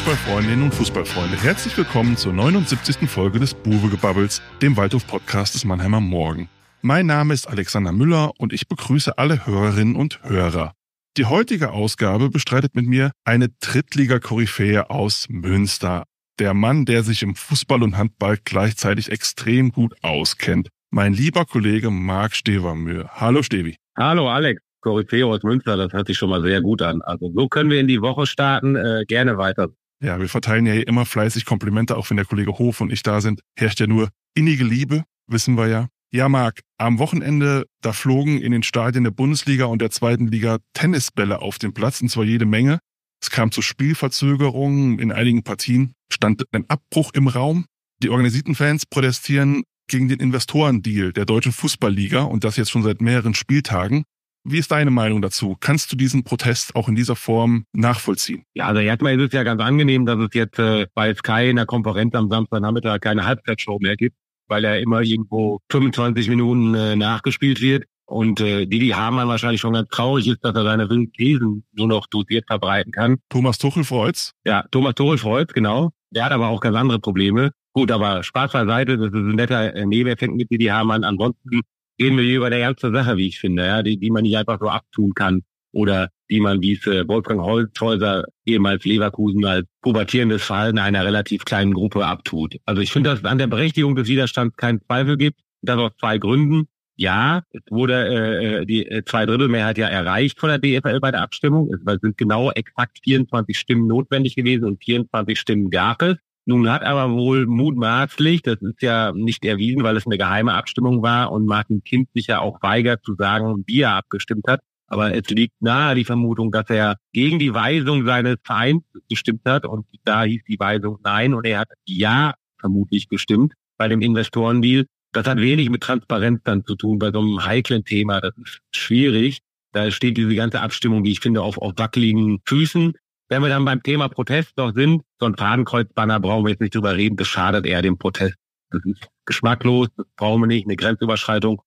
Fußballfreundinnen und Fußballfreunde, herzlich willkommen zur 79. Folge des Buwegebubbles, dem Waldhof-Podcast des Mannheimer Morgen. Mein Name ist Alexander Müller und ich begrüße alle Hörerinnen und Hörer. Die heutige Ausgabe bestreitet mit mir eine Drittliga-Koryphäe aus Münster. Der Mann, der sich im Fußball und Handball gleichzeitig extrem gut auskennt. Mein lieber Kollege Marc Stevermühe. Hallo Stevi. Hallo Alex. Koryphäe aus Münster, das hört sich schon mal sehr gut an. Also so können wir in die Woche starten. Äh, gerne weiter. Ja, wir verteilen ja immer fleißig Komplimente, auch wenn der Kollege Hof und ich da sind. Herrscht ja nur innige Liebe, wissen wir ja. Ja, Marc, am Wochenende, da flogen in den Stadien der Bundesliga und der zweiten Liga Tennisbälle auf den Platz, und zwar jede Menge. Es kam zu Spielverzögerungen, in einigen Partien stand ein Abbruch im Raum. Die organisierten Fans protestieren gegen den Investorendeal der Deutschen Fußballliga und das jetzt schon seit mehreren Spieltagen. Wie ist deine Meinung dazu? Kannst du diesen Protest auch in dieser Form nachvollziehen? Ja, also erstmal ist es ja ganz angenehm, dass es jetzt äh, bei Sky in der Konferenz am Samstagnachmittag keine Halbzeitshow mehr gibt, weil er immer irgendwo 25 Minuten äh, nachgespielt wird. Und äh, Didi Hamann wahrscheinlich schon ganz traurig ist, dass er seine Thesen nur noch dosiert verbreiten kann. Thomas Tuchel freut's? Ja, Thomas Tuchel freut's, genau. Der hat aber auch ganz andere Probleme. Gut, aber Spaß beiseite, das ist ein netter äh, Nebeneffekt mit Didi Hamann. Ansonsten reden wir hier über der ganze Sache, wie ich finde, ja, die, die man nicht einfach so abtun kann oder die man, wie es äh, Wolfgang Holzhäuser, ehemals Leverkusen, als pubertierendes Verhalten einer relativ kleinen Gruppe abtut. Also ich finde, dass es an der Berechtigung des Widerstands keinen Zweifel gibt. Das aus zwei Gründen. Ja, es wurde äh, äh die äh, Zweidrittelmehrheit ja erreicht von der DFL bei der Abstimmung. Es sind genau exakt 24 Stimmen notwendig gewesen und 24 Stimmen gab es. Nun hat aber wohl mutmaßlich, das ist ja nicht erwiesen, weil es eine geheime Abstimmung war und Martin Kind sich ja auch weigert zu sagen, wie er abgestimmt hat. Aber es liegt nahe die Vermutung, dass er gegen die Weisung seines Vereins gestimmt hat und da hieß die Weisung nein und er hat ja vermutlich gestimmt bei dem Investorendeal. Das hat wenig mit Transparenz dann zu tun bei so einem heiklen Thema. Das ist schwierig. Da steht diese ganze Abstimmung, wie ich finde, auf, auf wackeligen Füßen. Wenn wir dann beim Thema Protest noch sind, so ein Fadenkreuzbanner brauchen wir jetzt nicht drüber reden, das schadet eher dem Protest. Das ist geschmacklos, das brauchen wir nicht, eine Grenzüberschreitung.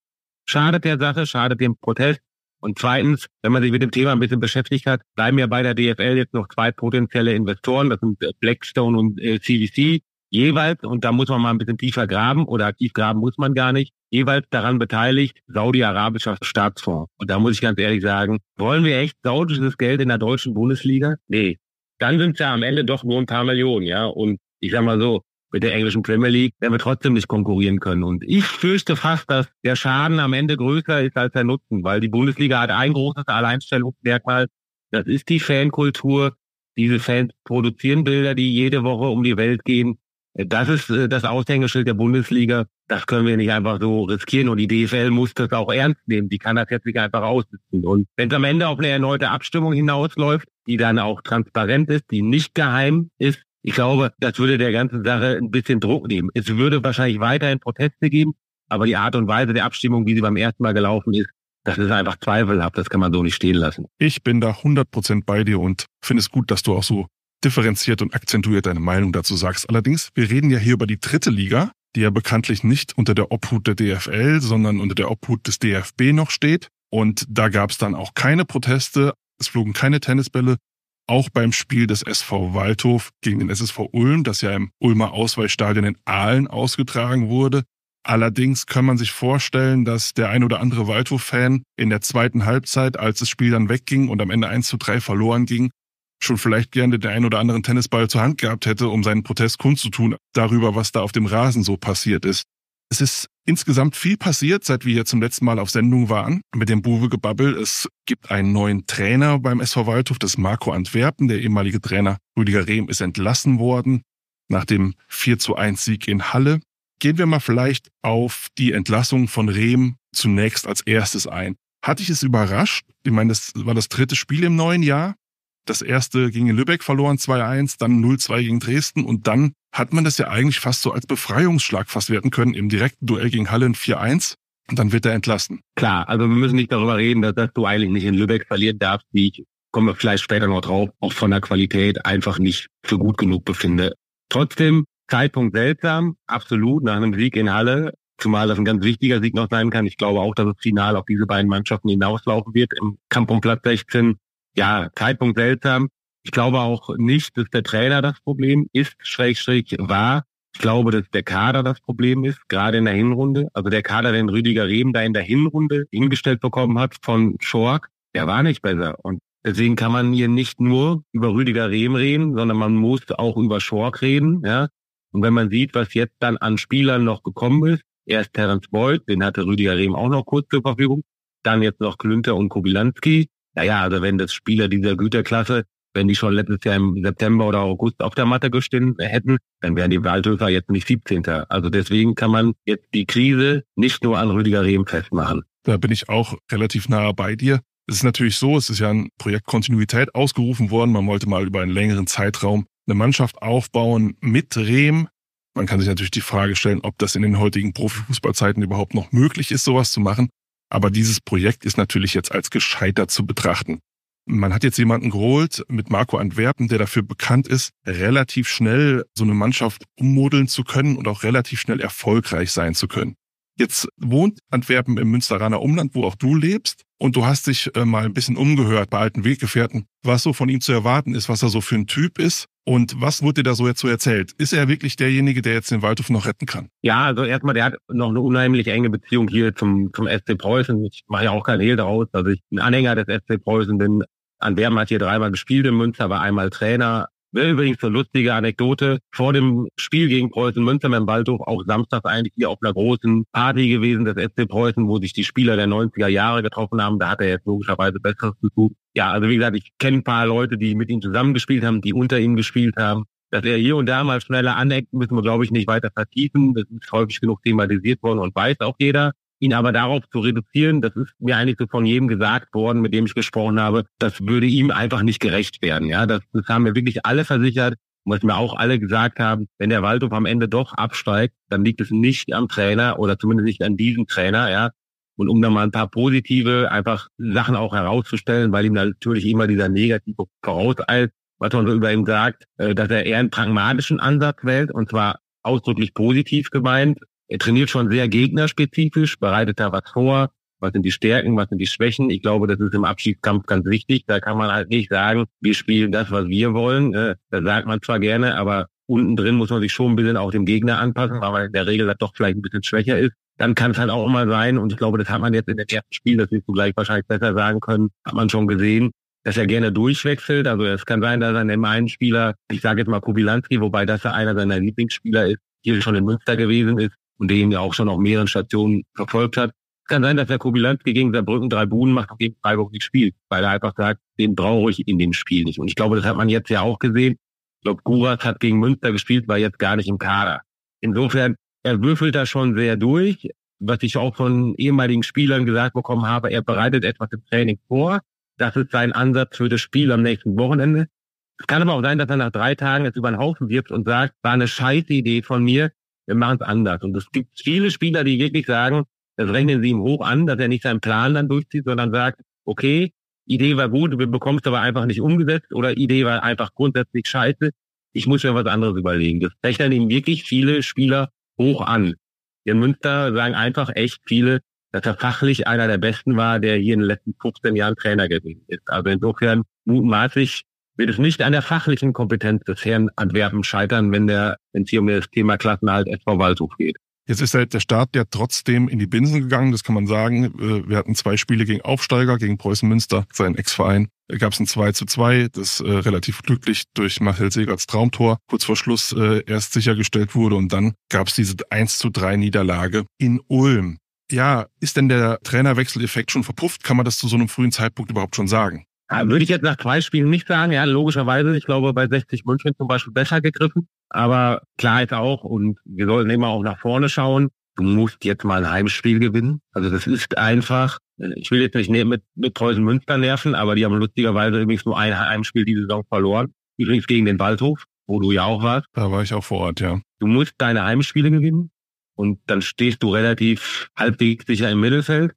Schadet der Sache, schadet dem Protest. Und zweitens, wenn man sich mit dem Thema ein bisschen beschäftigt hat, bleiben ja bei der DFL jetzt noch zwei potenzielle Investoren, das sind Blackstone und äh, CVC, jeweils, und da muss man mal ein bisschen tiefer graben, oder tief graben muss man gar nicht, jeweils daran beteiligt Saudi-arabischer Staatsfonds. Und da muss ich ganz ehrlich sagen, wollen wir echt saudisches Geld in der deutschen Bundesliga? Nee. Dann sind es ja am Ende doch nur ein paar Millionen, ja. Und ich sag mal so, mit der englischen Premier League werden wir trotzdem nicht konkurrieren können. Und ich fürchte fast, dass der Schaden am Ende größer ist als der Nutzen, weil die Bundesliga hat ein großes Alleinstellungsmerkmal. Das ist die Fankultur. Diese Fans produzieren Bilder, die jede Woche um die Welt gehen. Das ist äh, das Aushängeschild der Bundesliga. Das können wir nicht einfach so riskieren. Und die DFL muss das auch ernst nehmen. Die kann das jetzt nicht einfach aussitzen. Und wenn es am Ende auf eine erneute Abstimmung hinausläuft, die dann auch transparent ist, die nicht geheim ist, ich glaube, das würde der ganzen Sache ein bisschen Druck nehmen. Es würde wahrscheinlich weiterhin Proteste geben, aber die Art und Weise der Abstimmung, wie sie beim ersten Mal gelaufen ist, das ist einfach zweifelhaft. Das kann man so nicht stehen lassen. Ich bin da 100 Prozent bei dir und finde es gut, dass du auch so differenziert und akzentuiert deine Meinung dazu sagst. Allerdings, wir reden ja hier über die dritte Liga, die ja bekanntlich nicht unter der Obhut der DFL, sondern unter der Obhut des DFB noch steht. Und da gab es dann auch keine Proteste, es flogen keine Tennisbälle, auch beim Spiel des SV Waldhof gegen den SSV Ulm, das ja im Ulmer Ausweichstadion in Aalen ausgetragen wurde. Allerdings kann man sich vorstellen, dass der ein oder andere Waldhof-Fan in der zweiten Halbzeit, als das Spiel dann wegging und am Ende 1 zu 3 verloren ging, schon vielleicht gerne den ein oder anderen Tennisball zur Hand gehabt hätte, um seinen Protest kundzutun darüber, was da auf dem Rasen so passiert ist. Es ist insgesamt viel passiert, seit wir hier zum letzten Mal auf Sendung waren mit dem Buwe-Gebabbel. Es gibt einen neuen Trainer beim SV Waldhof, das ist Marco Antwerpen. Der ehemalige Trainer Rüdiger Rehm ist entlassen worden nach dem 4 zu 1 Sieg in Halle. Gehen wir mal vielleicht auf die Entlassung von Rehm zunächst als erstes ein. Hatte ich es überrascht? Ich meine, das war das dritte Spiel im neuen Jahr. Das erste gegen Lübeck verloren 2-1, dann 0-2 gegen Dresden und dann hat man das ja eigentlich fast so als Befreiungsschlag fast werten können im direkten Duell gegen Halle in 4-1 und dann wird er entlassen. Klar, also wir müssen nicht darüber reden, dass, dass du eigentlich nicht in Lübeck verlieren darfst, wie ich, kommen wir vielleicht später noch drauf, auch von der Qualität einfach nicht für gut genug befinde. Trotzdem, Zeitpunkt seltsam, absolut, nach einem Sieg in Halle, zumal das ein ganz wichtiger Sieg noch sein kann. Ich glaube auch, dass es final auf diese beiden Mannschaften hinauslaufen wird im Kampf um Platz 16 ja, Zeitpunkt seltsam. Ich glaube auch nicht, dass der Trainer das Problem ist, schräg, war. Ich glaube, dass der Kader das Problem ist, gerade in der Hinrunde. Also der Kader, den Rüdiger Rehm da in der Hinrunde hingestellt bekommen hat von Schork, der war nicht besser. Und deswegen kann man hier nicht nur über Rüdiger Rehm reden, sondern man muss auch über Schork reden. Ja? Und wenn man sieht, was jetzt dann an Spielern noch gekommen ist, erst Terence Boyd, den hatte Rüdiger Rehm auch noch kurz zur Verfügung, dann jetzt noch Klünter und Kobilanski. Naja, also wenn das Spieler dieser Güterklasse wenn die schon letztes Jahr im September oder August auf der Matte gestanden hätten, dann wären die Waldhöfer jetzt nicht 17. Also deswegen kann man jetzt die Krise nicht nur an Rüdiger Rehm festmachen. Da bin ich auch relativ nahe bei dir. Es ist natürlich so, es ist ja ein Projekt Kontinuität ausgerufen worden. Man wollte mal über einen längeren Zeitraum eine Mannschaft aufbauen mit Rehm. Man kann sich natürlich die Frage stellen, ob das in den heutigen Profifußballzeiten überhaupt noch möglich ist, sowas zu machen. Aber dieses Projekt ist natürlich jetzt als gescheitert zu betrachten. Man hat jetzt jemanden geholt mit Marco Antwerpen, der dafür bekannt ist, relativ schnell so eine Mannschaft ummodeln zu können und auch relativ schnell erfolgreich sein zu können. Jetzt wohnt Antwerpen im Münsteraner Umland, wo auch du lebst. Und du hast dich äh, mal ein bisschen umgehört bei alten Weggefährten, was so von ihm zu erwarten ist, was er so für ein Typ ist. Und was wurde dir da so jetzt so erzählt? Ist er wirklich derjenige, der jetzt den Waldhof noch retten kann? Ja, also erstmal, der hat noch eine unheimlich enge Beziehung hier zum, zum SC Preußen. Ich mache ja auch kein Hehl daraus, dass ich ein Anhänger des SC Preußen bin. Antwerpen hat hier dreimal gespielt in Münster, war einmal Trainer. Übrigens eine lustige Anekdote. Vor dem Spiel gegen Preußen Münster dem Waldhof auch samstags eigentlich hier auf einer großen Party gewesen des SC Preußen, wo sich die Spieler der 90er Jahre getroffen haben. Da hat er jetzt logischerweise Besseres zu tun. Ja, also wie gesagt, ich kenne ein paar Leute, die mit ihm zusammengespielt haben, die unter ihm gespielt haben. Dass er hier und da mal schneller aneckt, müssen wir, glaube ich, nicht weiter vertiefen. Das ist häufig genug thematisiert worden und weiß auch jeder ihn aber darauf zu reduzieren, das ist mir eigentlich so von jedem gesagt worden, mit dem ich gesprochen habe, das würde ihm einfach nicht gerecht werden. Ja, das, das haben mir wirklich alle versichert, was mir auch alle gesagt haben, wenn der Waldhof am Ende doch absteigt, dann liegt es nicht am Trainer oder zumindest nicht an diesem Trainer, ja. Und um dann mal ein paar positive einfach Sachen auch herauszustellen, weil ihm natürlich immer dieser negative vorauseilt, was man so über ihn sagt, äh, dass er eher einen pragmatischen Ansatz wählt und zwar ausdrücklich positiv gemeint, er trainiert schon sehr gegnerspezifisch, bereitet da was vor. Was sind die Stärken, was sind die Schwächen? Ich glaube, das ist im Abschiedskampf ganz wichtig. Da kann man halt nicht sagen, wir spielen das, was wir wollen. Äh, das sagt man zwar gerne, aber unten drin muss man sich schon ein bisschen auch dem Gegner anpassen, weil man in der Regel das doch vielleicht ein bisschen schwächer ist. Dann kann es halt auch mal sein, und ich glaube, das hat man jetzt in dem ersten Spiel, das wirst du gleich wahrscheinlich besser sagen können, hat man schon gesehen, dass er gerne durchwechselt. Also es kann sein, dass er in einem Spieler, ich sage jetzt mal Kubilanski, wobei das ja einer seiner Lieblingsspieler ist, hier schon in Münster gewesen ist, und den ja auch schon auf mehreren Stationen verfolgt hat. Kann sein, dass der Kobilanski gegen Saarbrücken drei Buden macht und gegen Freiburg nicht spielt, weil er einfach sagt, den brauche ich in dem Spiel nicht. Und ich glaube, das hat man jetzt ja auch gesehen. Ich glaube, Guras hat gegen Münster gespielt, war jetzt gar nicht im Kader. Insofern, er würfelt da schon sehr durch. Was ich auch von ehemaligen Spielern gesagt bekommen habe, er bereitet etwas im Training vor. Das ist sein Ansatz für das Spiel am nächsten Wochenende. Es kann aber auch sein, dass er nach drei Tagen jetzt über den Haufen wirft und sagt, war eine scheiß Idee von mir, wir machen es anders. Und es gibt viele Spieler, die wirklich sagen, das rechnen sie ihm hoch an, dass er nicht seinen Plan dann durchzieht, sondern sagt, okay, Idee war gut, wir bekommen es aber einfach nicht umgesetzt oder Idee war einfach grundsätzlich scheiße, ich muss mir was anderes überlegen. Das rechnen ihm wirklich viele Spieler hoch an. In Münster sagen einfach echt viele, dass er fachlich einer der Besten war, der hier in den letzten 15 Jahren Trainer gewesen ist. Also insofern mutmaßlich wird es nicht an der fachlichen Kompetenz des Herrn Antwerpen scheitern, wenn der, wenn es hier um das Thema Klassenhalt SV Waldhof geht. Jetzt ist halt der Start ja trotzdem in die Binsen gegangen, das kann man sagen. Äh, wir hatten zwei Spiele gegen Aufsteiger, gegen Preußen Münster, sein Ex-Verein. Da gab es ein 2 zu 2, das äh, relativ glücklich durch Michael Segerts Traumtor kurz vor Schluss äh, erst sichergestellt wurde und dann gab es diese 1 zu 3 Niederlage in Ulm. Ja, ist denn der Trainerwechseleffekt schon verpufft? Kann man das zu so einem frühen Zeitpunkt überhaupt schon sagen? Würde ich jetzt nach zwei Spielen nicht sagen. Ja, logischerweise. Ich glaube, bei 60 München zum Beispiel besser gegriffen. Aber klar ist auch, und wir sollten immer auch nach vorne schauen. Du musst jetzt mal ein Heimspiel gewinnen. Also das ist einfach. Ich will jetzt nicht mit, mit Preußen Münster nerven, aber die haben lustigerweise übrigens nur ein Heimspiel die Saison verloren. Übrigens gegen den Waldhof, wo du ja auch warst. Da war ich auch vor Ort, ja. Du musst deine Heimspiele gewinnen. Und dann stehst du relativ halbwegs sicher im Mittelfeld.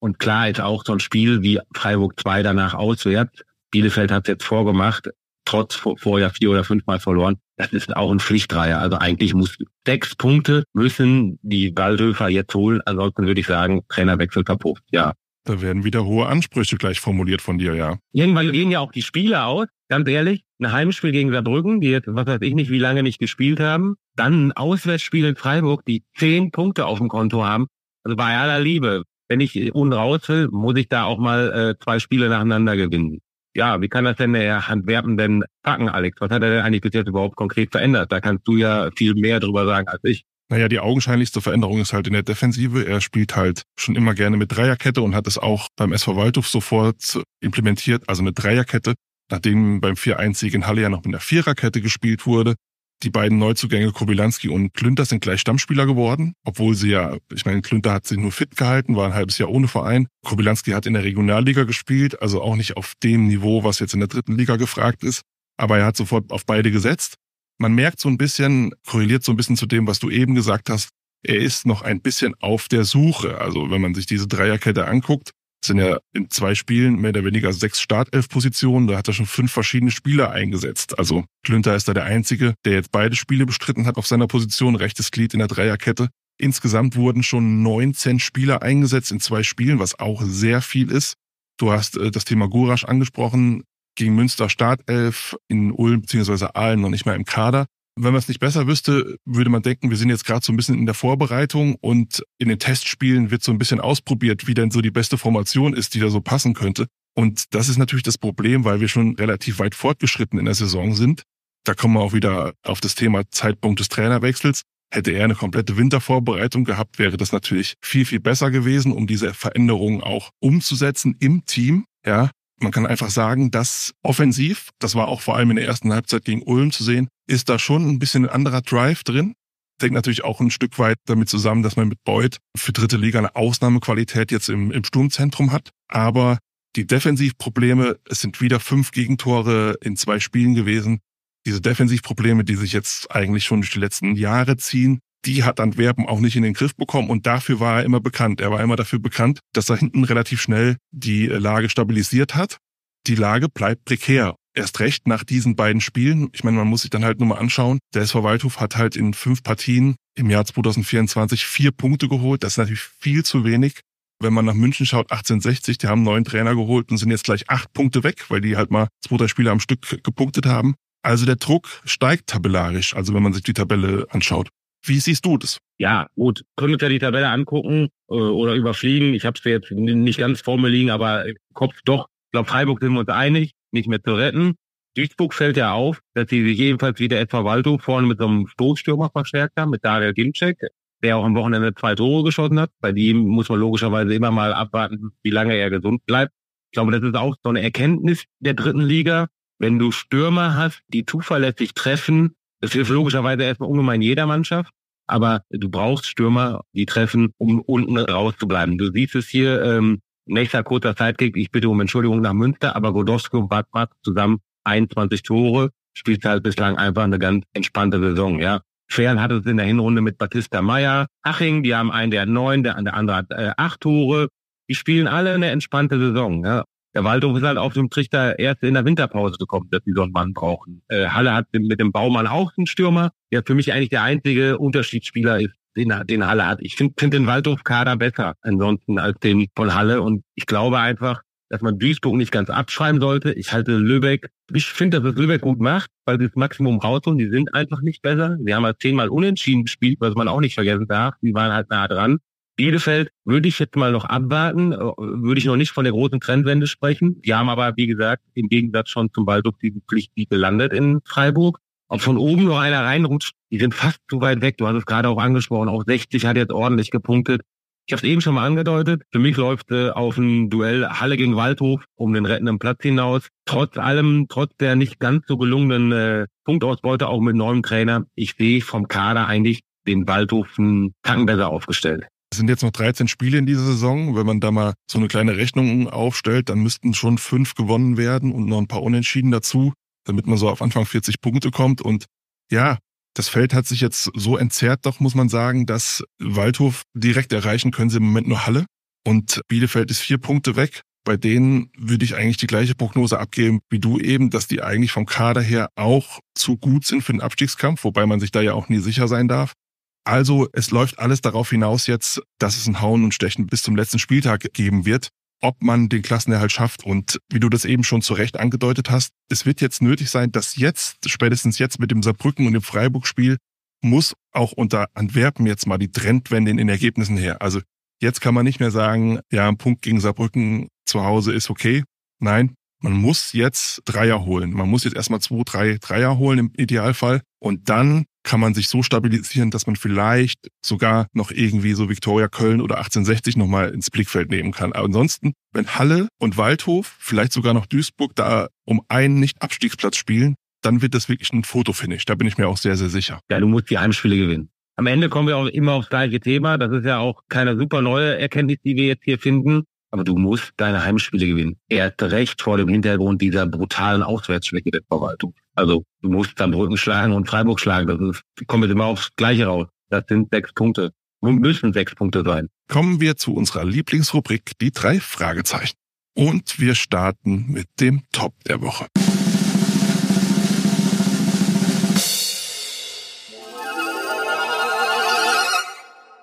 Und klar ist auch so ein Spiel wie Freiburg 2 danach auswärts. Bielefeld hat es jetzt vorgemacht, trotz vorher vier oder fünfmal verloren. Das ist auch ein Pflichtreihe. Also eigentlich muss sechs Punkte müssen die Waldhöfer jetzt holen. Ansonsten würde ich sagen, Trainerwechsel verpufft, ja. Da werden wieder hohe Ansprüche gleich formuliert von dir, ja. Irgendwann gehen ja auch die Spiele aus. ganz ehrlich, ein Heimspiel gegen Saarbrücken, die jetzt, was weiß ich nicht, wie lange nicht gespielt haben, dann ein Auswärtsspiel in Freiburg, die zehn Punkte auf dem Konto haben. Also bei aller Liebe, wenn ich unten raus will, muss ich da auch mal äh, zwei Spiele nacheinander gewinnen. Ja, wie kann das denn der Antwerpen denn packen, Alex? Was hat er denn eigentlich bis jetzt überhaupt konkret verändert? Da kannst du ja viel mehr drüber sagen als ich. Naja, die augenscheinlichste Veränderung ist halt in der Defensive. Er spielt halt schon immer gerne mit Dreierkette und hat es auch beim SV Waldhof sofort implementiert, also eine Dreierkette, nachdem beim 4-1-Sieg in Halle ja noch mit einer Viererkette gespielt wurde. Die beiden Neuzugänge Kobylanski und Klünter sind gleich Stammspieler geworden, obwohl sie ja, ich meine, Klünter hat sich nur fit gehalten, war ein halbes Jahr ohne Verein. Kobylanski hat in der Regionalliga gespielt, also auch nicht auf dem Niveau, was jetzt in der dritten Liga gefragt ist. Aber er hat sofort auf beide gesetzt man merkt so ein bisschen, korreliert so ein bisschen zu dem, was du eben gesagt hast, er ist noch ein bisschen auf der Suche. Also wenn man sich diese Dreierkette anguckt, sind ja in zwei Spielen mehr oder weniger sechs Startelf-Positionen. Da hat er schon fünf verschiedene Spieler eingesetzt. Also Klünter ist da der Einzige, der jetzt beide Spiele bestritten hat auf seiner Position, rechtes Glied in der Dreierkette. Insgesamt wurden schon 19 Spieler eingesetzt in zwei Spielen, was auch sehr viel ist. Du hast äh, das Thema Gurasch angesprochen gegen Münster Startelf, in Ulm bzw. Aalen noch nicht mal im Kader. Wenn man es nicht besser wüsste, würde man denken, wir sind jetzt gerade so ein bisschen in der Vorbereitung und in den Testspielen wird so ein bisschen ausprobiert, wie denn so die beste Formation ist, die da so passen könnte. Und das ist natürlich das Problem, weil wir schon relativ weit fortgeschritten in der Saison sind. Da kommen wir auch wieder auf das Thema Zeitpunkt des Trainerwechsels. Hätte er eine komplette Wintervorbereitung gehabt, wäre das natürlich viel, viel besser gewesen, um diese Veränderungen auch umzusetzen im Team. Ja, man kann einfach sagen, dass offensiv, das war auch vor allem in der ersten Halbzeit gegen Ulm zu sehen, ist da schon ein bisschen ein anderer Drive drin. Denkt natürlich auch ein Stück weit damit zusammen, dass man mit Beuth für dritte Liga eine Ausnahmequalität jetzt im, im Sturmzentrum hat. Aber die Defensivprobleme, es sind wieder fünf Gegentore in zwei Spielen gewesen. Diese Defensivprobleme, die sich jetzt eigentlich schon durch die letzten Jahre ziehen, die hat Antwerpen auch nicht in den Griff bekommen und dafür war er immer bekannt. Er war immer dafür bekannt, dass er hinten relativ schnell die Lage stabilisiert hat. Die Lage bleibt prekär. Erst recht nach diesen beiden Spielen. Ich meine, man muss sich dann halt nur mal anschauen. Der SV Waldhof hat halt in fünf Partien im Jahr 2024 vier Punkte geholt. Das ist natürlich viel zu wenig. Wenn man nach München schaut, 1860, die haben neuen Trainer geholt und sind jetzt gleich acht Punkte weg, weil die halt mal zwei, drei Spiele am Stück gepunktet haben. Also der Druck steigt tabellarisch, also wenn man sich die Tabelle anschaut. Wie siehst du das? Ja, gut. Können uns ja die Tabelle angucken äh, oder überfliegen. Ich habe es jetzt nicht ganz vor mir liegen, aber Kopf doch. Ich glaube, Freiburg sind wir uns einig, nicht mehr zu retten. Duisburg fällt ja auf, dass sie sich ebenfalls wieder etwa Waldo vorne mit so einem Stoßstürmer verstärkt haben, mit Daniel Ginczek, der auch am Wochenende zwei Tore geschossen hat. Bei dem muss man logischerweise immer mal abwarten, wie lange er gesund bleibt. Ich glaube, das ist auch so eine Erkenntnis der dritten Liga. Wenn du Stürmer hast, die zuverlässig treffen, das ist logischerweise erstmal ungemein jeder Mannschaft, aber du brauchst Stürmer, die treffen, um unten rauszubleiben. Du siehst es hier, ähm, nächster kurzer Zeitkick, ich bitte um Entschuldigung nach Münster, aber Godowski und Badbad zusammen 21 Tore, spielt halt bislang einfach eine ganz entspannte Saison, ja. Fern hat es in der Hinrunde mit Batista Meyer, Aching, die haben einen, der hat neun, der, der andere hat äh, acht Tore. Die spielen alle eine entspannte Saison. Ja. Der Waldhof ist halt auf dem Trichter erst in der Winterpause gekommen, dass die so einen Mann brauchen. Äh, Halle hat mit dem Baumann auch einen Stürmer, der für mich eigentlich der einzige Unterschiedsspieler ist, den, den Halle hat. Ich finde find den Waldhof-Kader besser ansonsten als den von Halle und ich glaube einfach, dass man Duisburg nicht ganz abschreiben sollte. Ich halte Lübeck, ich finde, dass es Lübeck gut macht, weil sie das Maximum rausholen. Die sind einfach nicht besser. Sie haben halt zehnmal unentschieden gespielt, was man auch nicht vergessen darf. Die waren halt nah dran. Bielefeld würde ich jetzt mal noch abwarten, äh, würde ich noch nicht von der großen Trendwende sprechen. Die haben aber, wie gesagt, im Gegensatz schon zum Waldhof diesen Pflichtsieg gelandet in Freiburg. Ob von oben noch einer reinrutscht, die sind fast zu weit weg. Du hast es gerade auch angesprochen. Auch 60 hat jetzt ordentlich gepunktet. Ich habe es eben schon mal angedeutet. Für mich läuft äh, auf ein Duell Halle gegen Waldhof um den rettenden Platz hinaus. Trotz allem, trotz der nicht ganz so gelungenen äh, Punktausbeute auch mit neuem Trainer, ich sehe vom Kader eigentlich den Waldhof einen Tacken besser aufgestellt. Es sind jetzt noch 13 Spiele in dieser Saison. Wenn man da mal so eine kleine Rechnung aufstellt, dann müssten schon fünf gewonnen werden und noch ein paar Unentschieden dazu, damit man so auf Anfang 40 Punkte kommt. Und ja, das Feld hat sich jetzt so entzerrt, doch muss man sagen, dass Waldhof direkt erreichen können sie im Moment nur Halle. Und Bielefeld ist vier Punkte weg. Bei denen würde ich eigentlich die gleiche Prognose abgeben wie du eben, dass die eigentlich vom Kader her auch zu gut sind für den Abstiegskampf, wobei man sich da ja auch nie sicher sein darf. Also es läuft alles darauf hinaus jetzt, dass es ein Hauen und Stechen bis zum letzten Spieltag geben wird. ob man den Klassenerhalt schafft. Und wie du das eben schon zu Recht angedeutet hast, es wird jetzt nötig sein, dass jetzt, spätestens jetzt mit dem Saarbrücken und dem Freiburg-Spiel, muss auch unter Antwerpen jetzt mal die Trendwende in den Ergebnissen her. Also jetzt kann man nicht mehr sagen, ja, ein Punkt gegen Saarbrücken zu Hause ist okay. Nein, man muss jetzt Dreier holen. Man muss jetzt erstmal zwei, drei Dreier holen im Idealfall. Und dann kann man sich so stabilisieren, dass man vielleicht sogar noch irgendwie so Viktoria Köln oder 1860 nochmal ins Blickfeld nehmen kann. Aber ansonsten, wenn Halle und Waldhof, vielleicht sogar noch Duisburg da um einen Nicht-Abstiegsplatz spielen, dann wird das wirklich ein Fotofinish. Da bin ich mir auch sehr, sehr sicher. Ja, du musst die Heimspiele gewinnen. Am Ende kommen wir auch immer aufs gleiche Thema. Das ist ja auch keine super neue Erkenntnis, die wir jetzt hier finden. Aber du musst deine Heimspiele gewinnen. Erst recht vor dem Hintergrund dieser brutalen Auswärtsschwäche der Verwaltung. Also du musst dann Brücken schlagen und Freiburg schlagen. Das ist, kommt immer aufs Gleiche raus. Das sind sechs Punkte. Müssen sechs Punkte sein. Kommen wir zu unserer Lieblingsrubrik, die drei Fragezeichen. Und wir starten mit dem Top der Woche.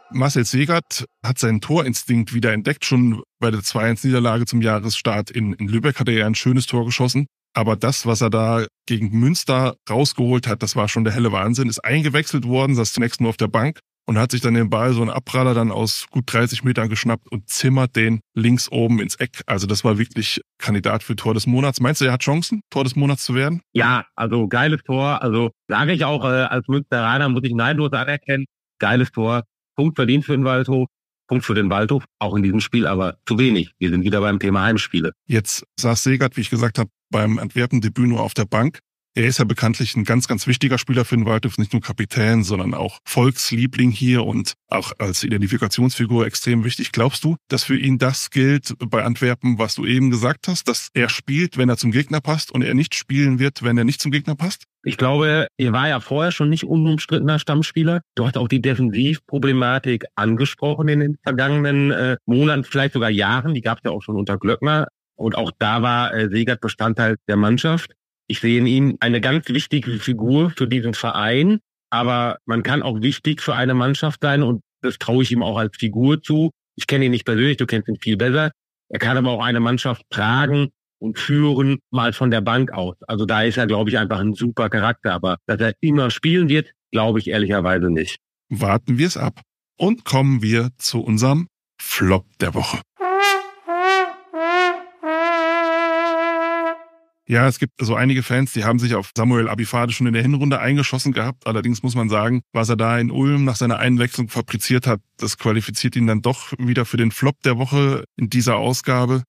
Marcel Segert hat seinen Torinstinkt wieder entdeckt. Schon bei der 2-1-Niederlage zum Jahresstart in, in Lübeck hat er ja ein schönes Tor geschossen. Aber das, was er da gegen Münster rausgeholt hat, das war schon der helle Wahnsinn. Ist eingewechselt worden, saß zunächst nur auf der Bank und hat sich dann den Ball so einen Abpraller dann aus gut 30 Metern geschnappt und zimmert den links oben ins Eck. Also das war wirklich Kandidat für Tor des Monats. Meinst du, er hat Chancen, Tor des Monats zu werden? Ja, also geiles Tor. Also sage ich auch äh, als Münsteraner, muss ich neidlos anerkennen. Geiles Tor. Punkt verdient für den Waldhof. Punkt für den Waldhof, auch in diesem Spiel, aber zu wenig. Wir sind wieder beim Thema Heimspiele. Jetzt saß Segert, wie ich gesagt habe, beim Antwerpen-Debüt nur auf der Bank. Er ist ja bekanntlich ein ganz, ganz wichtiger Spieler für den Waldhof, nicht nur Kapitän, sondern auch Volksliebling hier und auch als Identifikationsfigur extrem wichtig. Glaubst du, dass für ihn das gilt bei Antwerpen, was du eben gesagt hast, dass er spielt, wenn er zum Gegner passt und er nicht spielen wird, wenn er nicht zum Gegner passt? Ich glaube, er war ja vorher schon nicht unumstrittener Stammspieler. Du hast auch die Defensivproblematik angesprochen in den vergangenen äh, Monaten, vielleicht sogar Jahren. Die gab es ja auch schon unter Glöckner. Und auch da war äh, Segert Bestandteil der Mannschaft. Ich sehe in ihm eine ganz wichtige Figur für diesen Verein, aber man kann auch wichtig für eine Mannschaft sein und das traue ich ihm auch als Figur zu. Ich kenne ihn nicht persönlich, du kennst ihn viel besser. Er kann aber auch eine Mannschaft tragen und führen, mal von der Bank aus. Also da ist er, glaube ich, einfach ein super Charakter. Aber dass er immer spielen wird, glaube ich ehrlicherweise nicht. Warten wir es ab. Und kommen wir zu unserem Flop der Woche. Ja, es gibt so einige Fans, die haben sich auf Samuel Abifade schon in der Hinrunde eingeschossen gehabt. Allerdings muss man sagen, was er da in Ulm nach seiner Einwechslung fabriziert hat, das qualifiziert ihn dann doch wieder für den Flop der Woche in dieser Ausgabe.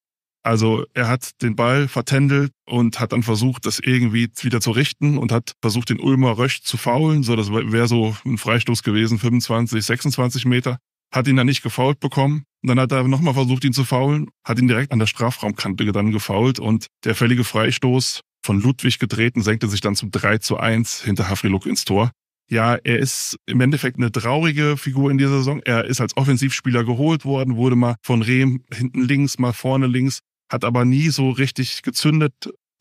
Also er hat den Ball vertändelt und hat dann versucht, das irgendwie wieder zu richten und hat versucht, den Ulmer Rösch zu faulen. So, das wäre so ein Freistoß gewesen, 25, 26 Meter. Hat ihn dann nicht gefault bekommen. Und dann hat er nochmal versucht, ihn zu faulen, hat ihn direkt an der Strafraumkante dann gefault und der fällige Freistoß von Ludwig getreten, senkte sich dann zum 3 zu 1 hinter Hafriluk ins Tor. Ja, er ist im Endeffekt eine traurige Figur in dieser Saison. Er ist als Offensivspieler geholt worden, wurde mal von Rehm hinten links, mal vorne links, hat aber nie so richtig gezündet.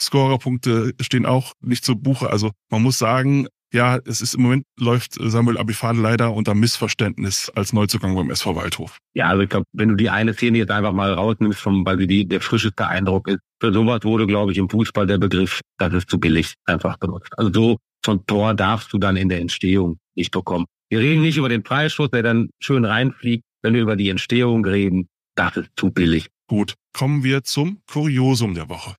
Scorerpunkte stehen auch nicht zu Buche. Also man muss sagen, ja, es ist im Moment läuft Samuel Abifade leider unter Missverständnis als Neuzugang beim SV Waldhof. Ja, also ich glaube, wenn du die eine Szene jetzt einfach mal rausnimmst, vom, weil sie die, der frischeste Eindruck ist, für sowas wurde, glaube ich, im Fußball der Begriff, das ist zu billig einfach benutzt. Also so zum Tor darfst du dann in der Entstehung nicht bekommen. Wir reden nicht über den Preisschuss, der dann schön reinfliegt. Wenn wir über die Entstehung reden, das ist zu billig. Gut, kommen wir zum Kuriosum der Woche.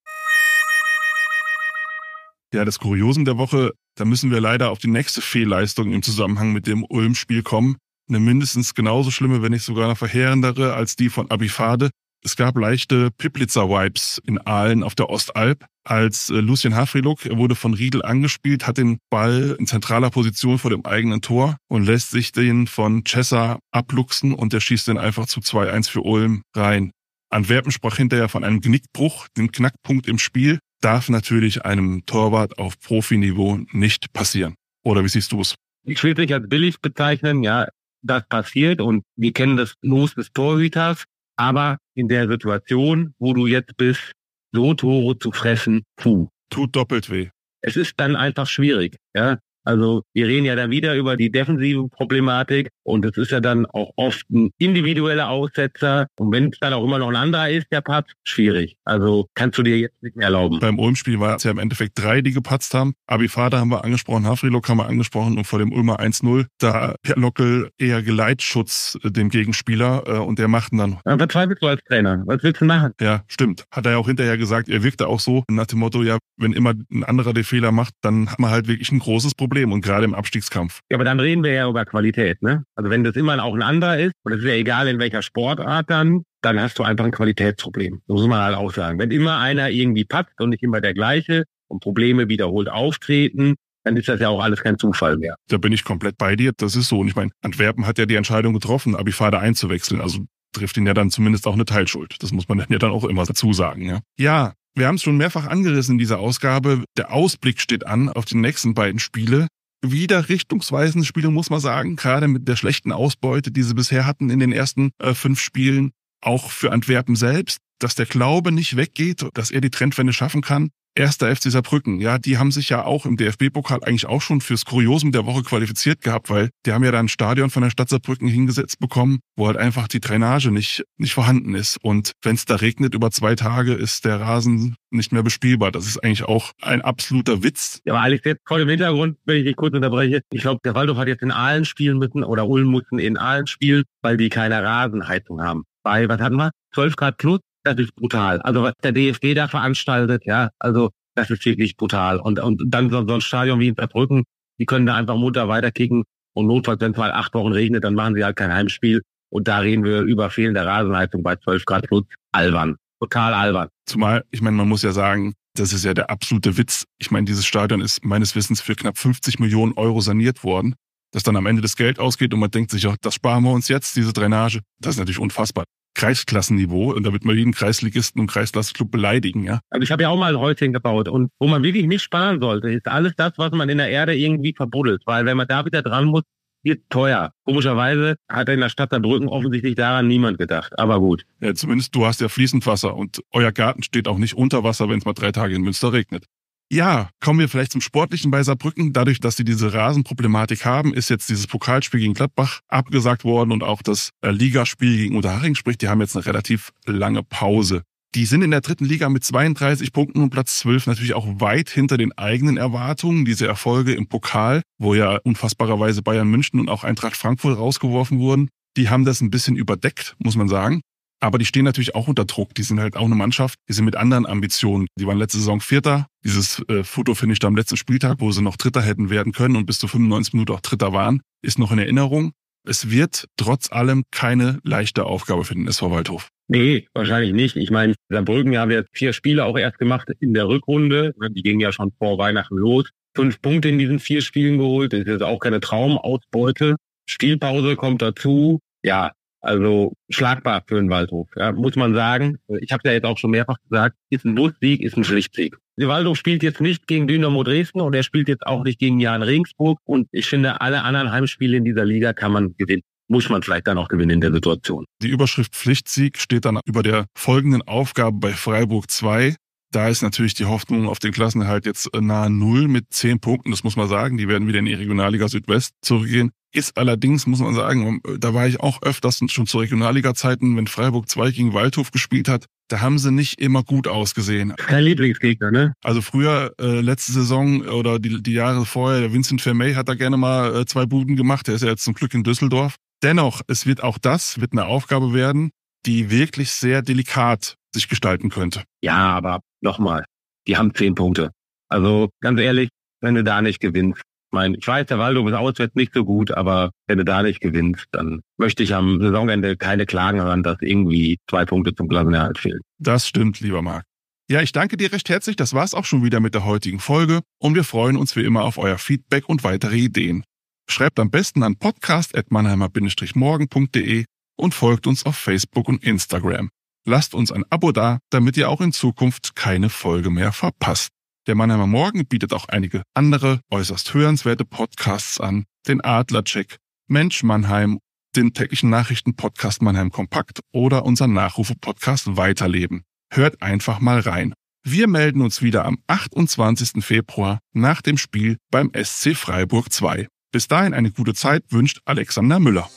Ja, das Kuriosum der Woche da müssen wir leider auf die nächste Fehlleistung im Zusammenhang mit dem Ulm-Spiel kommen. Eine mindestens genauso schlimme, wenn nicht sogar noch verheerendere als die von Abifade. Es gab leichte Piplitzer-Vibes in Aalen auf der Ostalb, als äh, Lucien Hafriluk, er wurde von Riedel angespielt, hat den Ball in zentraler Position vor dem eigenen Tor und lässt sich den von Chessa abluchsen und der schießt den einfach zu 2-1 für Ulm rein. Antwerpen sprach hinterher von einem Genickbruch, dem Knackpunkt im Spiel darf natürlich einem Torwart auf Profiniveau nicht passieren. Oder wie siehst du es? Ich will es nicht als billig bezeichnen, ja, das passiert und wir kennen das Los des Torhüters, aber in der Situation, wo du jetzt bist, so Tore zu fressen, puh. Tut doppelt weh. Es ist dann einfach schwierig, ja. Also wir reden ja dann wieder über die defensive Problematik und es ist ja dann auch oft ein individueller Aussetzer. Und wenn es dann auch immer noch ein anderer ist, der Patz, schwierig. Also kannst du dir jetzt nicht mehr erlauben. Beim Ulm-Spiel war es ja im Endeffekt drei, die gepatzt haben. Abifada haben wir angesprochen, Hafrilok haben wir angesprochen und vor dem Ulmer 1-0, da Lockel eher Geleitschutz äh, dem Gegenspieler äh, und der machten dann. Ja, verzweifelst du als Trainer. Was willst du machen? Ja, stimmt. Hat er ja auch hinterher gesagt, er wirkte auch so nach dem Motto, ja, wenn immer ein anderer den Fehler macht, dann hat man halt wirklich ein großes Problem und gerade im Abstiegskampf. Ja, aber dann reden wir ja über Qualität, ne? Also wenn das immer auch ein anderer ist, und es ist ja egal in welcher Sportart dann, dann hast du einfach ein Qualitätsproblem. So muss man halt auch sagen. Wenn immer einer irgendwie patzt und nicht immer der gleiche und Probleme wiederholt auftreten, dann ist das ja auch alles kein Zufall mehr. Da bin ich komplett bei dir. Das ist so. Und ich meine, Antwerpen hat ja die Entscheidung getroffen, Abifade einzuwechseln. Also trifft ihn ja dann zumindest auch eine Teilschuld. Das muss man dann ja dann auch immer dazu sagen. Ja, ja wir haben es schon mehrfach angerissen in dieser Ausgabe. Der Ausblick steht an auf die nächsten beiden Spiele. Wieder richtungsweisende Spiele, muss man sagen, gerade mit der schlechten Ausbeute, die sie bisher hatten in den ersten äh, fünf Spielen. Auch für Antwerpen selbst, dass der Glaube nicht weggeht, dass er die Trendwende schaffen kann. Erster FC Saarbrücken, ja, die haben sich ja auch im DFB-Pokal eigentlich auch schon fürs Kuriosum der Woche qualifiziert gehabt, weil die haben ja da ein Stadion von der Stadt Saarbrücken hingesetzt bekommen, wo halt einfach die Drainage nicht, nicht vorhanden ist. Und wenn es da regnet über zwei Tage, ist der Rasen nicht mehr bespielbar. Das ist eigentlich auch ein absoluter Witz. Ja, aber Alex, jetzt vor dem Hintergrund, wenn ich dich kurz unterbreche, ich glaube, der Waldorf hat jetzt in Aalen spielen müssen oder Ulm mussten in Aalen spielen, weil die keine Rasenheizung haben. Bei, was hatten wir? 12 Grad plus? Das ist brutal. Also was der DFB da veranstaltet, ja, also das ist wirklich brutal. Und, und dann so, so ein Stadion wie in Verbrücken, die können da einfach munter weiterkicken und notfalls, wenn es mal acht Wochen regnet, dann machen sie halt kein Heimspiel. Und da reden wir über fehlende Rasenheizung bei 12 Grad plus. Albern. Total albern. Zumal, ich meine, man muss ja sagen, das ist ja der absolute Witz. Ich meine, dieses Stadion ist meines Wissens für knapp 50 Millionen Euro saniert worden. Dass dann am Ende das Geld ausgeht und man denkt sich, ja, das sparen wir uns jetzt, diese Drainage. Das ist natürlich unfassbar. Kreisklassenniveau und da wird man jeden Kreisligisten und Kreisklassenclub beleidigen, ja. Also ich habe ja auch mal ein Häuschen gebaut und wo man wirklich nicht sparen sollte, ist alles das, was man in der Erde irgendwie verbuddelt, weil wenn man da wieder dran muss, wird teuer. Komischerweise hat in der Stadt Saarbrücken offensichtlich daran niemand gedacht. Aber gut. Ja, zumindest du hast ja fließend Wasser und euer Garten steht auch nicht unter Wasser, wenn es mal drei Tage in Münster regnet. Ja, kommen wir vielleicht zum Sportlichen bei Saarbrücken. Dadurch, dass sie diese Rasenproblematik haben, ist jetzt dieses Pokalspiel gegen Gladbach abgesagt worden und auch das äh, Ligaspiel gegen Unterhaching. Sprich, die haben jetzt eine relativ lange Pause. Die sind in der dritten Liga mit 32 Punkten und Platz 12 natürlich auch weit hinter den eigenen Erwartungen. Diese Erfolge im Pokal, wo ja unfassbarerweise Bayern München und auch Eintracht Frankfurt rausgeworfen wurden, die haben das ein bisschen überdeckt, muss man sagen. Aber die stehen natürlich auch unter Druck. Die sind halt auch eine Mannschaft, die sind mit anderen Ambitionen. Die waren letzte Saison Vierter. Dieses äh, Foto-Finish am letzten Spieltag, wo sie noch Dritter hätten werden können und bis zu 95 Minuten auch Dritter waren, ist noch in Erinnerung. Es wird trotz allem keine leichte Aufgabe für den SV Waldhof. Nee, wahrscheinlich nicht. Ich meine, Saarbrücken haben wir vier Spiele auch erst gemacht in der Rückrunde. Die gingen ja schon vor Weihnachten los. Fünf Punkte in diesen vier Spielen geholt. Das ist jetzt auch keine Traumausbeute. Spielpause kommt dazu. Ja, also schlagbar für den Waldhof, ja, muss man sagen. Ich habe ja jetzt auch schon mehrfach gesagt, ist ein Bussieg, ist ein Schlichtsieg. Der Waldhof spielt jetzt nicht gegen Dynamo Dresden und er spielt jetzt auch nicht gegen Jan Regensburg. Und ich finde, alle anderen Heimspiele in dieser Liga kann man gewinnen. Muss man vielleicht dann auch gewinnen in der Situation. Die Überschrift Pflichtsieg steht dann über der folgenden Aufgabe bei Freiburg 2. Da ist natürlich die Hoffnung auf den Klassenerhalt jetzt nahe Null mit zehn Punkten. Das muss man sagen. Die werden wieder in die Regionalliga Südwest zurückgehen. Ist allerdings, muss man sagen, da war ich auch öfters schon zu Regionalliga-Zeiten, wenn Freiburg 2 gegen Waldhof gespielt hat, da haben sie nicht immer gut ausgesehen. Kein Lieblingsgegner, ne? Also früher, äh, letzte Saison oder die, die Jahre vorher, der Vincent Vermey hat da gerne mal äh, zwei Buden gemacht. Der ist ja jetzt zum Glück in Düsseldorf. Dennoch, es wird auch das, wird eine Aufgabe werden, die wirklich sehr delikat sich gestalten könnte. Ja, aber nochmal, die haben zehn Punkte. Also ganz ehrlich, wenn du da nicht gewinnst, mein, ich weiß, der Waldhof ist auswärts nicht so gut, aber wenn du da nicht gewinnst, dann möchte ich am Saisonende keine Klagen hören, dass irgendwie zwei Punkte zum Klassenerhalt fehlen. Das stimmt, lieber Marc. Ja, ich danke dir recht herzlich. Das war's auch schon wieder mit der heutigen Folge und wir freuen uns wie immer auf euer Feedback und weitere Ideen. Schreibt am besten an podcast.mannheimer-morgen.de und folgt uns auf Facebook und Instagram. Lasst uns ein Abo da, damit ihr auch in Zukunft keine Folge mehr verpasst. Der Mannheimer Morgen bietet auch einige andere äußerst hörenswerte Podcasts an, den Adlercheck, Mensch Mannheim, den täglichen Nachrichten-Podcast Mannheim Kompakt oder unseren Nachrufe-Podcast Weiterleben. Hört einfach mal rein. Wir melden uns wieder am 28. Februar nach dem Spiel beim SC Freiburg 2. Bis dahin eine gute Zeit wünscht Alexander Müller.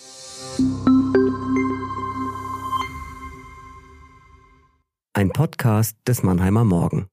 Ein Podcast des Mannheimer Morgen.